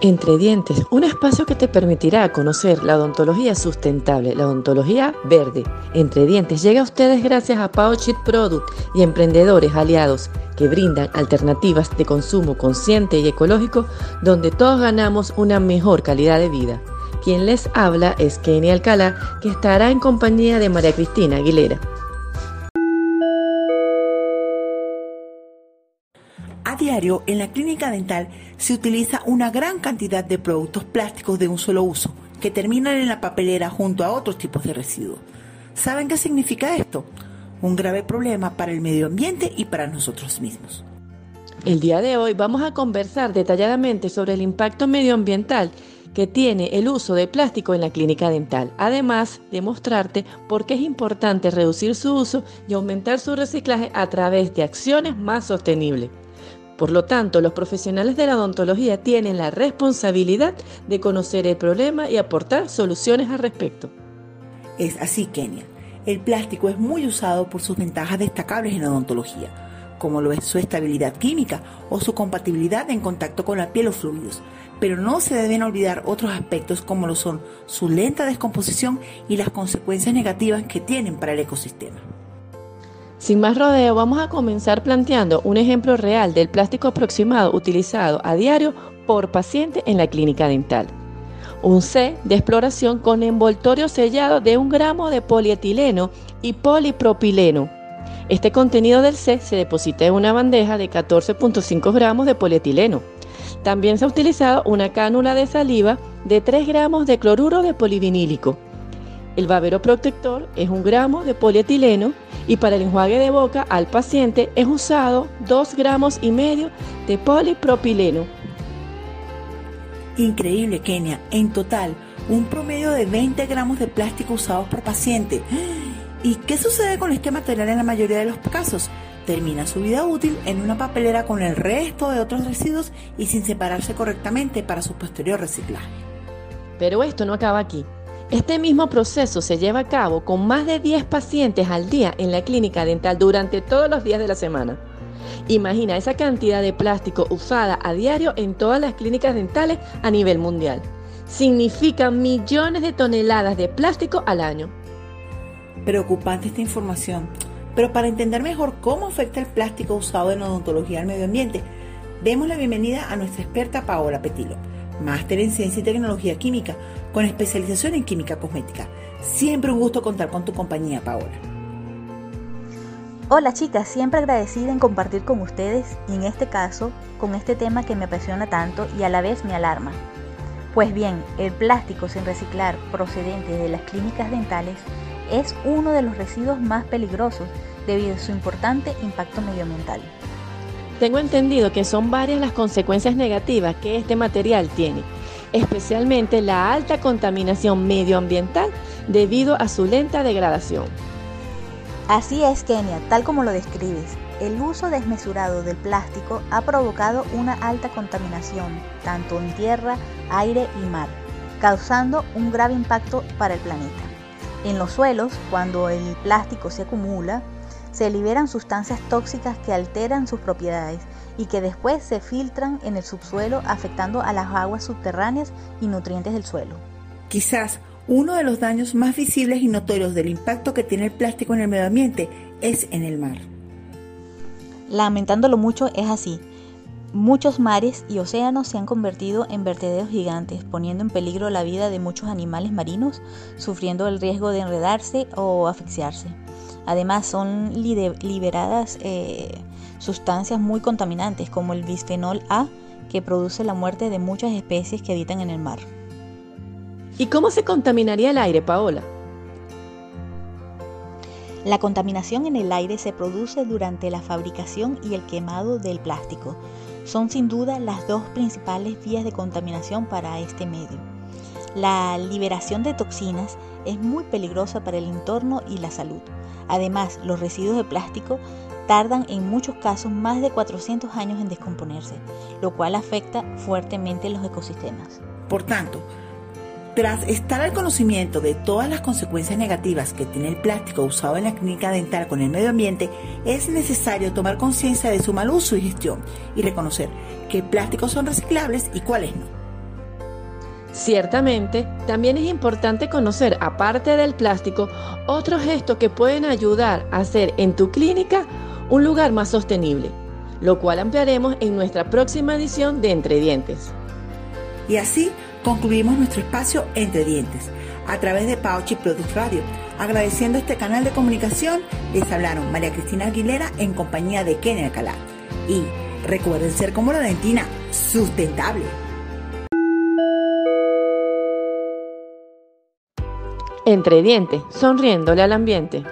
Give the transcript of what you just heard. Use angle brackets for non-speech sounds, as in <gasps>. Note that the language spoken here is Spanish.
Entre Dientes, un espacio que te permitirá conocer la odontología sustentable, la odontología verde. Entre Dientes llega a ustedes gracias a Cheat Product y emprendedores aliados que brindan alternativas de consumo consciente y ecológico donde todos ganamos una mejor calidad de vida. Quien les habla es Kenny Alcalá, que estará en compañía de María Cristina Aguilera. En la clínica dental se utiliza una gran cantidad de productos plásticos de un solo uso que terminan en la papelera junto a otros tipos de residuos. ¿Saben qué significa esto? Un grave problema para el medio ambiente y para nosotros mismos. El día de hoy vamos a conversar detalladamente sobre el impacto medioambiental que tiene el uso de plástico en la clínica dental, además de mostrarte por qué es importante reducir su uso y aumentar su reciclaje a través de acciones más sostenibles. Por lo tanto, los profesionales de la odontología tienen la responsabilidad de conocer el problema y aportar soluciones al respecto. Es así, Kenia. El plástico es muy usado por sus ventajas destacables en odontología, como lo es su estabilidad química o su compatibilidad en contacto con la piel o fluidos, pero no se deben olvidar otros aspectos como lo son su lenta descomposición y las consecuencias negativas que tienen para el ecosistema. Sin más rodeo, vamos a comenzar planteando un ejemplo real del plástico aproximado utilizado a diario por paciente en la clínica dental. Un C de exploración con envoltorio sellado de un gramo de polietileno y polipropileno. Este contenido del C se deposita en una bandeja de 14.5 gramos de polietileno. También se ha utilizado una cánula de saliva de 3 gramos de cloruro de polivinílico. El babero protector es un gramo de polietileno y para el enjuague de boca al paciente es usado 2 gramos y medio de polipropileno. Increíble, Kenia. En total, un promedio de 20 gramos de plástico usados por paciente. <gasps> ¿Y qué sucede con este material en la mayoría de los casos? Termina su vida útil en una papelera con el resto de otros residuos y sin separarse correctamente para su posterior reciclaje. Pero esto no acaba aquí. Este mismo proceso se lleva a cabo con más de 10 pacientes al día en la clínica dental durante todos los días de la semana. Imagina esa cantidad de plástico usada a diario en todas las clínicas dentales a nivel mundial. Significa millones de toneladas de plástico al año. Preocupante esta información. Pero para entender mejor cómo afecta el plástico usado en odontología al medio ambiente, demos la bienvenida a nuestra experta Paola Petilo máster en Ciencia y Tecnología Química, con especialización en Química Cosmética. Siempre un gusto contar con tu compañía, Paola. Hola chicas, siempre agradecida en compartir con ustedes y en este caso con este tema que me apasiona tanto y a la vez me alarma. Pues bien, el plástico sin reciclar procedente de las clínicas dentales es uno de los residuos más peligrosos debido a su importante impacto medioambiental. Tengo entendido que son varias las consecuencias negativas que este material tiene, especialmente la alta contaminación medioambiental debido a su lenta degradación. Así es, Kenia, tal como lo describes. El uso desmesurado del plástico ha provocado una alta contaminación, tanto en tierra, aire y mar, causando un grave impacto para el planeta. En los suelos, cuando el plástico se acumula, se liberan sustancias tóxicas que alteran sus propiedades y que después se filtran en el subsuelo afectando a las aguas subterráneas y nutrientes del suelo. Quizás uno de los daños más visibles y notorios del impacto que tiene el plástico en el medio ambiente es en el mar. Lamentándolo mucho es así. Muchos mares y océanos se han convertido en vertederos gigantes, poniendo en peligro la vida de muchos animales marinos, sufriendo el riesgo de enredarse o asfixiarse. Además, son liberadas eh, sustancias muy contaminantes como el bisfenol A, que produce la muerte de muchas especies que habitan en el mar. ¿Y cómo se contaminaría el aire, Paola? La contaminación en el aire se produce durante la fabricación y el quemado del plástico. Son sin duda las dos principales vías de contaminación para este medio. La liberación de toxinas es muy peligrosa para el entorno y la salud. Además, los residuos de plástico tardan en muchos casos más de 400 años en descomponerse, lo cual afecta fuertemente los ecosistemas. Por tanto, tras estar al conocimiento de todas las consecuencias negativas que tiene el plástico usado en la clínica dental con el medio ambiente, es necesario tomar conciencia de su mal uso y gestión y reconocer qué plásticos son reciclables y cuáles no. Ciertamente, también es importante conocer, aparte del plástico, otros gestos que pueden ayudar a hacer en tu clínica un lugar más sostenible, lo cual ampliaremos en nuestra próxima edición de Entre Dientes. Y así concluimos nuestro espacio Entre Dientes a través de Pauchi Product Radio. Agradeciendo este canal de comunicación, les hablaron María Cristina Aguilera en compañía de Kenia Alcalá. Y recuerden ser como la dentina, sustentable. Entre dientes, sonriéndole al ambiente.